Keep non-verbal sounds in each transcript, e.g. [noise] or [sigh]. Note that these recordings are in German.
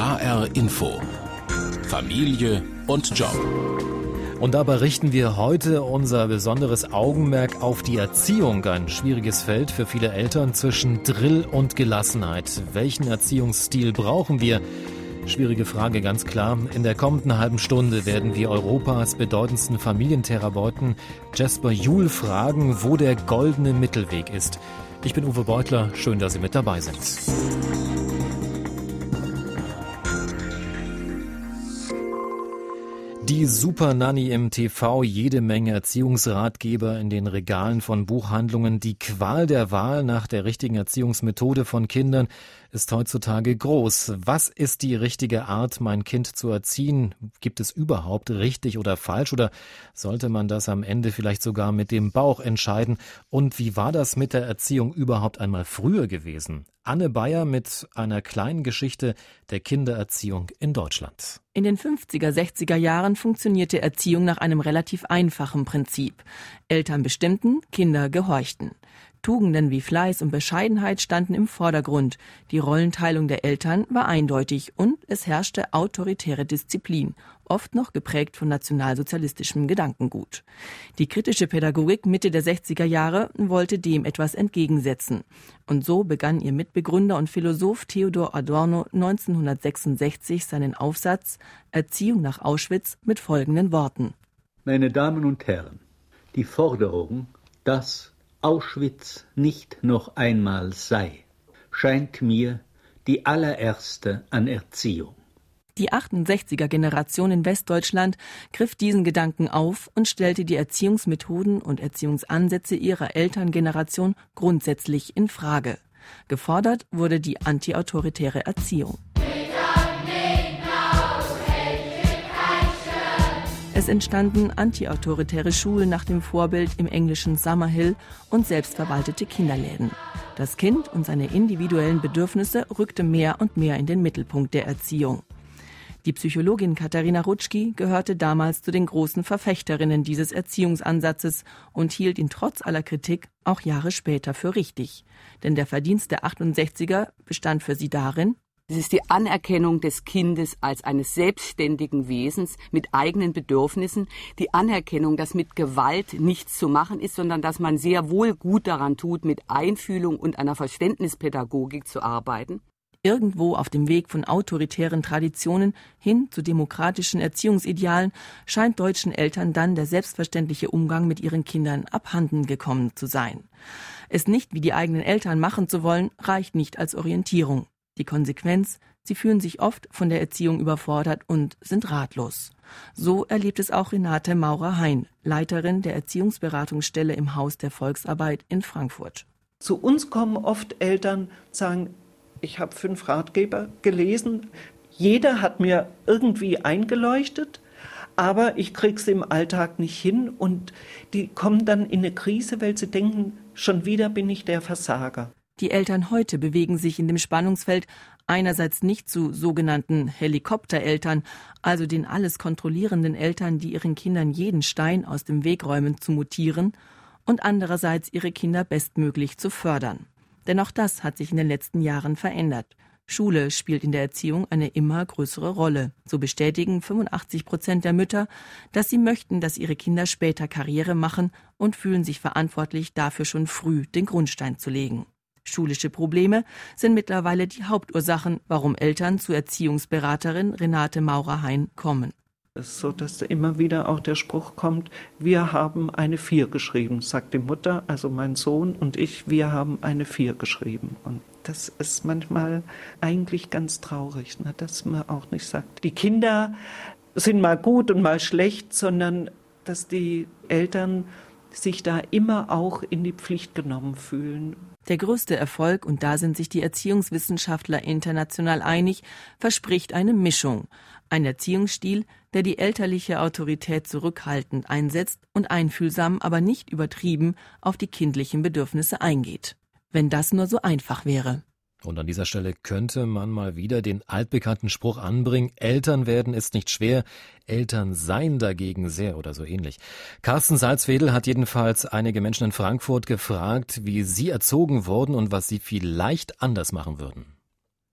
HR Info. Familie und Job. Und dabei richten wir heute unser besonderes Augenmerk auf die Erziehung, ein schwieriges Feld für viele Eltern zwischen Drill und Gelassenheit. Welchen Erziehungsstil brauchen wir? Schwierige Frage, ganz klar. In der kommenden halben Stunde werden wir Europas bedeutendsten Familientherapeuten Jasper Juhl fragen, wo der goldene Mittelweg ist. Ich bin Uwe Beutler, schön, dass Sie mit dabei sind. Die Super Nanny im TV, jede Menge Erziehungsratgeber in den Regalen von Buchhandlungen. Die Qual der Wahl nach der richtigen Erziehungsmethode von Kindern ist heutzutage groß. Was ist die richtige Art, mein Kind zu erziehen? Gibt es überhaupt richtig oder falsch oder sollte man das am Ende vielleicht sogar mit dem Bauch entscheiden? Und wie war das mit der Erziehung überhaupt einmal früher gewesen? Anne Bayer mit einer kleinen Geschichte der Kindererziehung in Deutschland. In den 50er, 60er Jahren funktionierte Erziehung nach einem relativ einfachen Prinzip. Eltern bestimmten, Kinder gehorchten. Tugenden wie Fleiß und Bescheidenheit standen im Vordergrund. Die Rollenteilung der Eltern war eindeutig und es herrschte autoritäre Disziplin, oft noch geprägt von nationalsozialistischem Gedankengut. Die kritische Pädagogik Mitte der 60er Jahre wollte dem etwas entgegensetzen. Und so begann ihr Mitbegründer und Philosoph Theodor Adorno 1966 seinen Aufsatz Erziehung nach Auschwitz mit folgenden Worten. Meine Damen und Herren, die Forderung, dass Auschwitz nicht noch einmal sei, scheint mir die allererste an Erziehung. Die 68er Generation in Westdeutschland griff diesen Gedanken auf und stellte die Erziehungsmethoden und Erziehungsansätze ihrer Elterngeneration grundsätzlich in Frage. Gefordert wurde die antiautoritäre Erziehung. Es entstanden antiautoritäre Schulen nach dem Vorbild im englischen Summerhill und selbstverwaltete Kinderläden. Das Kind und seine individuellen Bedürfnisse rückte mehr und mehr in den Mittelpunkt der Erziehung. Die Psychologin Katharina Rutschki gehörte damals zu den großen Verfechterinnen dieses Erziehungsansatzes und hielt ihn trotz aller Kritik auch Jahre später für richtig. Denn der Verdienst der 68er bestand für sie darin, es ist die Anerkennung des Kindes als eines selbstständigen Wesens mit eigenen Bedürfnissen, die Anerkennung, dass mit Gewalt nichts zu machen ist, sondern dass man sehr wohl gut daran tut, mit Einfühlung und einer Verständnispädagogik zu arbeiten. Irgendwo auf dem Weg von autoritären Traditionen hin zu demokratischen Erziehungsidealen scheint deutschen Eltern dann der selbstverständliche Umgang mit ihren Kindern abhanden gekommen zu sein. Es nicht wie die eigenen Eltern machen zu wollen, reicht nicht als Orientierung. Die Konsequenz, sie fühlen sich oft von der Erziehung überfordert und sind ratlos. So erlebt es auch Renate Maurer-Hein, Leiterin der Erziehungsberatungsstelle im Haus der Volksarbeit in Frankfurt. Zu uns kommen oft Eltern, sagen, ich habe fünf Ratgeber gelesen, jeder hat mir irgendwie eingeleuchtet, aber ich krieg's im Alltag nicht hin und die kommen dann in eine Krise, weil sie denken, schon wieder bin ich der Versager. Die Eltern heute bewegen sich in dem Spannungsfeld einerseits nicht zu sogenannten Helikoptereltern, also den alles kontrollierenden Eltern, die ihren Kindern jeden Stein aus dem Weg räumen, zu mutieren, und andererseits ihre Kinder bestmöglich zu fördern. Denn auch das hat sich in den letzten Jahren verändert. Schule spielt in der Erziehung eine immer größere Rolle. So bestätigen 85 Prozent der Mütter, dass sie möchten, dass ihre Kinder später Karriere machen und fühlen sich verantwortlich, dafür schon früh den Grundstein zu legen. Schulische Probleme sind mittlerweile die Hauptursachen, warum Eltern zu Erziehungsberaterin Renate Maurer-Hein kommen. Es ist so, dass immer wieder auch der Spruch kommt, wir haben eine Vier geschrieben, sagt die Mutter, also mein Sohn und ich, wir haben eine Vier geschrieben. Und das ist manchmal eigentlich ganz traurig, ne, dass man auch nicht sagt, die Kinder sind mal gut und mal schlecht, sondern dass die Eltern sich da immer auch in die Pflicht genommen fühlen. Der größte Erfolg, und da sind sich die Erziehungswissenschaftler international einig, verspricht eine Mischung. Ein Erziehungsstil, der die elterliche Autorität zurückhaltend einsetzt und einfühlsam, aber nicht übertrieben auf die kindlichen Bedürfnisse eingeht. Wenn das nur so einfach wäre. Und an dieser Stelle könnte man mal wieder den altbekannten Spruch anbringen, Eltern werden ist nicht schwer, Eltern sein dagegen sehr oder so ähnlich. Carsten Salzwedel hat jedenfalls einige Menschen in Frankfurt gefragt, wie sie erzogen wurden und was sie vielleicht anders machen würden.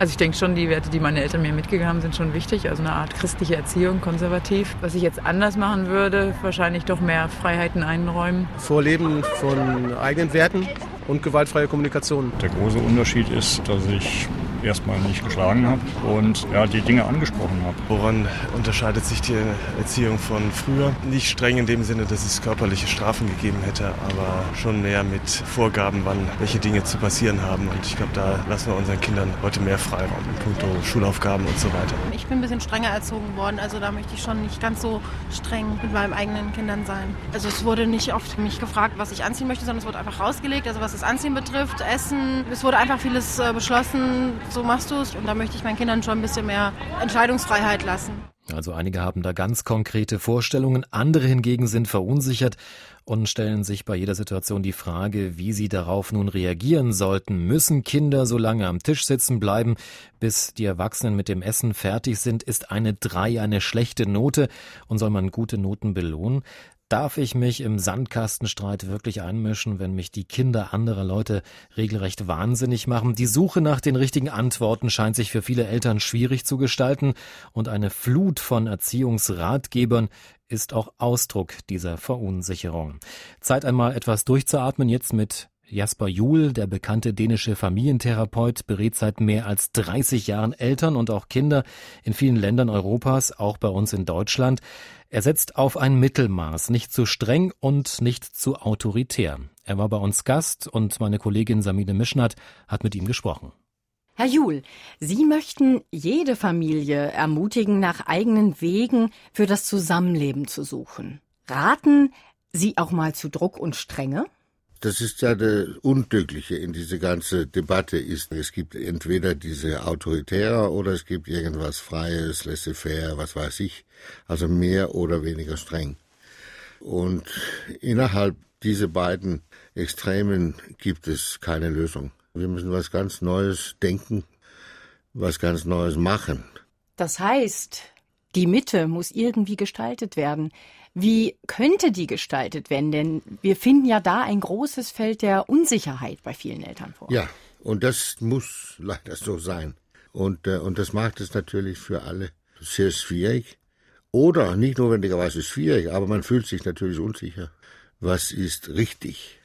Also ich denke schon, die Werte, die meine Eltern mir mitgegeben haben, sind schon wichtig. Also eine Art christliche Erziehung, konservativ. Was ich jetzt anders machen würde, wahrscheinlich doch mehr Freiheiten einräumen. Vorleben von eigenen Werten und gewaltfreie Kommunikation. Der große Unterschied ist, dass ich erstmal nicht geschlagen habe und ja, die Dinge angesprochen habe. Woran unterscheidet sich die Erziehung von früher? Nicht streng in dem Sinne, dass es körperliche Strafen gegeben hätte, aber schon mehr mit Vorgaben, wann welche Dinge zu passieren haben. Und ich glaube, da lassen wir unseren Kindern heute mehr Freiraum in puncto Schulaufgaben und so weiter. Ich bin ein bisschen strenger erzogen worden, also da möchte ich schon nicht ganz so streng mit meinen eigenen Kindern sein. Also es wurde nicht oft mich gefragt, was ich anziehen möchte, sondern es wurde einfach rausgelegt, also was das Anziehen betrifft, Essen. Es wurde einfach vieles äh, beschlossen, so machst du es. Und da möchte ich meinen Kindern schon ein bisschen mehr Entscheidungsfreiheit lassen. Also einige haben da ganz konkrete Vorstellungen, andere hingegen sind verunsichert und stellen sich bei jeder Situation die Frage, wie sie darauf nun reagieren sollten. Müssen Kinder so lange am Tisch sitzen bleiben, bis die Erwachsenen mit dem Essen fertig sind? Ist eine drei eine schlechte Note und soll man gute Noten belohnen? Darf ich mich im Sandkastenstreit wirklich einmischen, wenn mich die Kinder anderer Leute regelrecht wahnsinnig machen? Die Suche nach den richtigen Antworten scheint sich für viele Eltern schwierig zu gestalten und eine Flut von Erziehungsratgebern ist auch Ausdruck dieser Verunsicherung. Zeit einmal etwas durchzuatmen jetzt mit Jasper Juhl, der bekannte dänische Familientherapeut, berät seit mehr als 30 Jahren Eltern und auch Kinder in vielen Ländern Europas, auch bei uns in Deutschland. Er setzt auf ein Mittelmaß, nicht zu streng und nicht zu autoritär. Er war bei uns Gast und meine Kollegin Samine Mischnat hat mit ihm gesprochen. Herr Juhl, Sie möchten jede Familie ermutigen, nach eigenen Wegen für das Zusammenleben zu suchen. Raten Sie auch mal zu Druck und Strenge? Das ist ja das Unglückliche in diese ganze Debatte ist, es gibt entweder diese Autoritäre oder es gibt irgendwas Freies, laissez-faire, was weiß ich, also mehr oder weniger streng. Und innerhalb dieser beiden Extremen gibt es keine Lösung. Wir müssen was ganz Neues denken, was ganz Neues machen. Das heißt, die Mitte muss irgendwie gestaltet werden. Wie könnte die gestaltet werden? Denn wir finden ja da ein großes Feld der Unsicherheit bei vielen Eltern vor. Ja, und das muss leider so sein. Und, äh, und das macht es natürlich für alle sehr schwierig. Oder nicht notwendigerweise schwierig, aber man fühlt sich natürlich unsicher. Was ist richtig?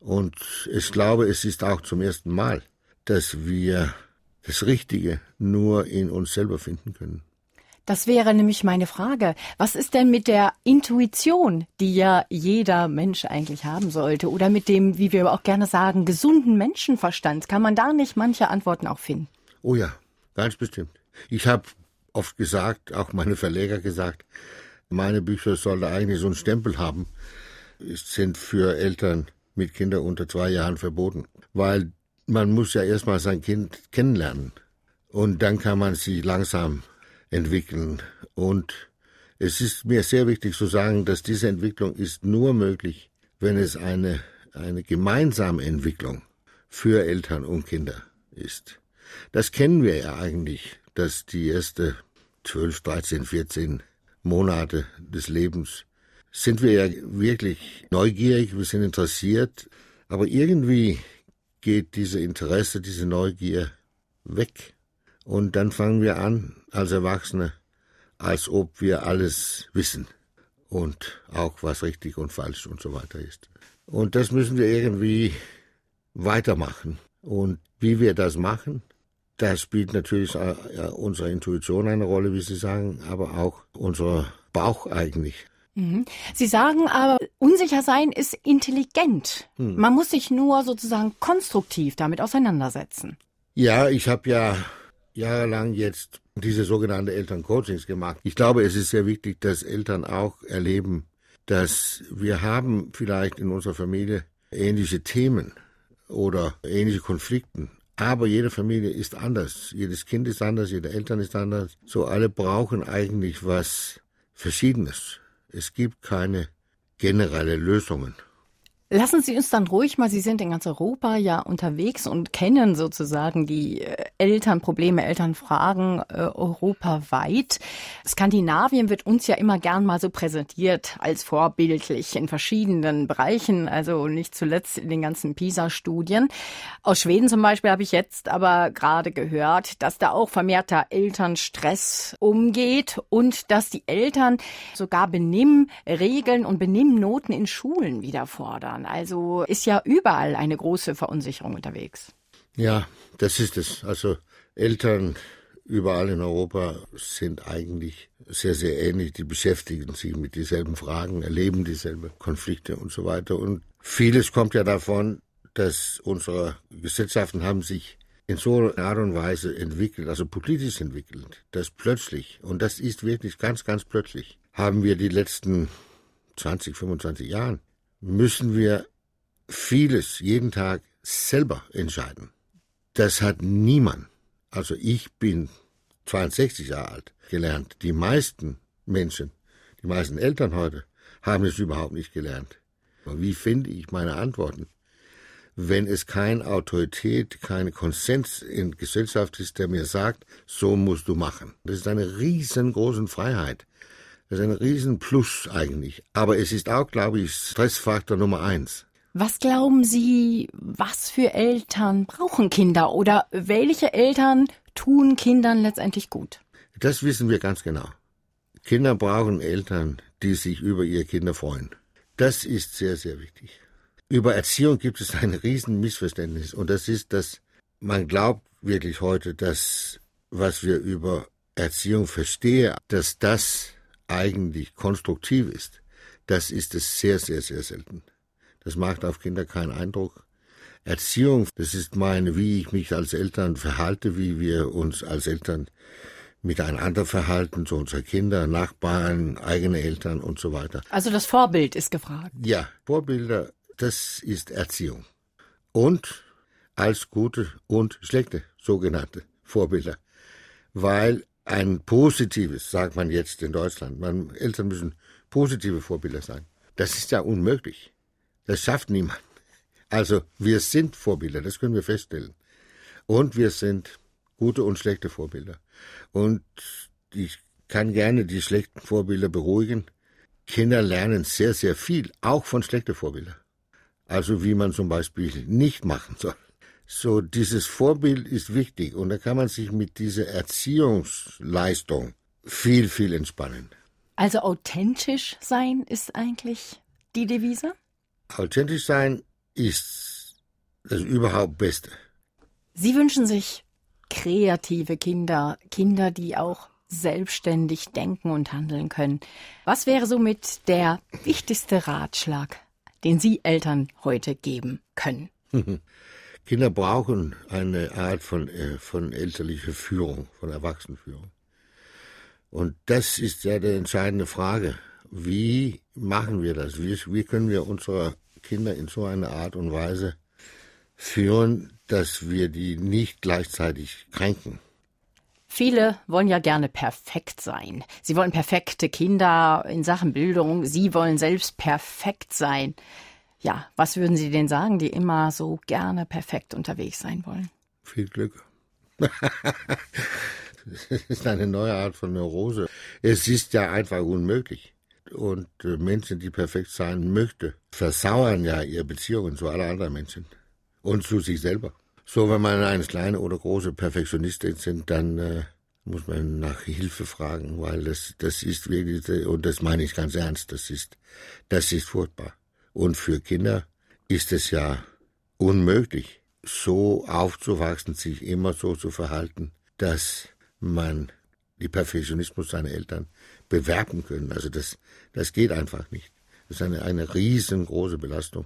Und ich glaube, es ist auch zum ersten Mal, dass wir das Richtige nur in uns selber finden können. Das wäre nämlich meine Frage. Was ist denn mit der Intuition, die ja jeder Mensch eigentlich haben sollte? Oder mit dem, wie wir auch gerne sagen, gesunden Menschenverstand? Kann man da nicht manche Antworten auch finden? Oh ja, ganz bestimmt. Ich habe oft gesagt, auch meine Verleger gesagt, meine Bücher sollten eigentlich so einen Stempel haben. Es sind für Eltern mit Kindern unter zwei Jahren verboten. Weil man muss ja erstmal sein Kind kennenlernen. Und dann kann man sie langsam entwickeln. Und es ist mir sehr wichtig zu sagen, dass diese Entwicklung ist nur möglich, wenn es eine, eine gemeinsame Entwicklung für Eltern und Kinder ist. Das kennen wir ja eigentlich, dass die erste 12, 13, 14 Monate des Lebens sind wir ja wirklich neugierig, wir sind interessiert, aber irgendwie geht diese Interesse, diese Neugier weg. Und dann fangen wir an, als Erwachsene, als ob wir alles wissen und auch was richtig und falsch und so weiter ist. Und das müssen wir irgendwie weitermachen. Und wie wir das machen, da spielt natürlich unsere Intuition eine Rolle, wie Sie sagen, aber auch unser Bauch eigentlich. Mhm. Sie sagen aber, unsicher sein ist intelligent. Hm. Man muss sich nur sozusagen konstruktiv damit auseinandersetzen. Ja, ich habe ja jahrelang jetzt diese sogenannte Elterncoachings gemacht. Ich glaube, es ist sehr wichtig, dass Eltern auch erleben, dass wir haben vielleicht in unserer Familie ähnliche Themen oder ähnliche Konflikten. Aber jede Familie ist anders. Jedes Kind ist anders, jede Eltern ist anders. So alle brauchen eigentlich was Verschiedenes. Es gibt keine generelle Lösungen. Lassen Sie uns dann ruhig mal, Sie sind in ganz Europa ja unterwegs und kennen sozusagen die äh, Elternprobleme, Elternfragen äh, europaweit. Skandinavien wird uns ja immer gern mal so präsentiert als vorbildlich in verschiedenen Bereichen, also nicht zuletzt in den ganzen PISA-Studien. Aus Schweden zum Beispiel habe ich jetzt aber gerade gehört, dass da auch vermehrter Elternstress umgeht und dass die Eltern sogar Benimmregeln und Benimmnoten in Schulen wieder fordern. Also ist ja überall eine große Verunsicherung unterwegs. Ja, das ist es. Also Eltern überall in Europa sind eigentlich sehr, sehr ähnlich. Die beschäftigen sich mit dieselben Fragen, erleben dieselben Konflikte und so weiter. Und vieles kommt ja davon, dass unsere Gesellschaften haben sich in so einer Art und Weise entwickelt, also politisch entwickelt, dass plötzlich, und das ist wirklich ganz, ganz plötzlich, haben wir die letzten 20, 25 Jahren müssen wir vieles jeden Tag selber entscheiden. Das hat niemand, also ich bin 62 Jahre alt, gelernt. Die meisten Menschen, die meisten Eltern heute, haben es überhaupt nicht gelernt. Wie finde ich meine Antworten? Wenn es keine Autorität, keine Konsens in Gesellschaft ist, der mir sagt, so musst du machen. Das ist eine riesengroße Freiheit. Das ist ein Riesenplus eigentlich. Aber es ist auch, glaube ich, Stressfaktor Nummer eins. Was glauben Sie, was für Eltern brauchen Kinder oder welche Eltern tun Kindern letztendlich gut? Das wissen wir ganz genau. Kinder brauchen Eltern, die sich über ihre Kinder freuen. Das ist sehr, sehr wichtig. Über Erziehung gibt es ein riesen Missverständnis und das ist, dass man glaubt wirklich heute, dass was wir über Erziehung verstehen, dass das eigentlich konstruktiv ist, das ist es sehr, sehr, sehr selten. Das macht auf Kinder keinen Eindruck. Erziehung, das ist meine, wie ich mich als Eltern verhalte, wie wir uns als Eltern miteinander verhalten, zu unseren Kindern, Nachbarn, eigene Eltern und so weiter. Also das Vorbild ist gefragt. Ja, Vorbilder, das ist Erziehung. Und als gute und schlechte sogenannte Vorbilder. Weil ein positives, sagt man jetzt in Deutschland. Man, Eltern müssen positive Vorbilder sein. Das ist ja unmöglich. Das schafft niemand. Also wir sind Vorbilder, das können wir feststellen. Und wir sind gute und schlechte Vorbilder. Und ich kann gerne die schlechten Vorbilder beruhigen. Kinder lernen sehr, sehr viel, auch von schlechten Vorbildern. Also wie man zum Beispiel nicht machen soll. So, dieses Vorbild ist wichtig und da kann man sich mit dieser Erziehungsleistung viel, viel entspannen. Also authentisch sein ist eigentlich die Devise? Authentisch sein ist das überhaupt Beste. Sie wünschen sich kreative Kinder, Kinder, die auch selbstständig denken und handeln können. Was wäre somit der wichtigste Ratschlag, den Sie Eltern heute geben können? [laughs] Kinder brauchen eine Art von, äh, von elterlicher Führung, von Erwachsenenführung. Und das ist ja die entscheidende Frage. Wie machen wir das? Wie, wie können wir unsere Kinder in so einer Art und Weise führen, dass wir die nicht gleichzeitig kränken? Viele wollen ja gerne perfekt sein. Sie wollen perfekte Kinder in Sachen Bildung. Sie wollen selbst perfekt sein. Ja, was würden Sie denn sagen, die immer so gerne perfekt unterwegs sein wollen? Viel Glück. [laughs] das ist eine neue Art von Neurose. Es ist ja einfach unmöglich. Und äh, Menschen, die perfekt sein möchten, versauern ja ihre Beziehungen zu allen anderen Menschen und zu sich selber. So, wenn man eine kleine oder große Perfektionistin sind, dann äh, muss man nach Hilfe fragen, weil das, das ist wirklich, und das meine ich ganz ernst, das ist, das ist furchtbar. Und für Kinder ist es ja unmöglich, so aufzuwachsen, sich immer so zu verhalten, dass man die Perfektionismus seiner Eltern bewerben können. Also das, das geht einfach nicht. Das ist eine, eine riesengroße Belastung.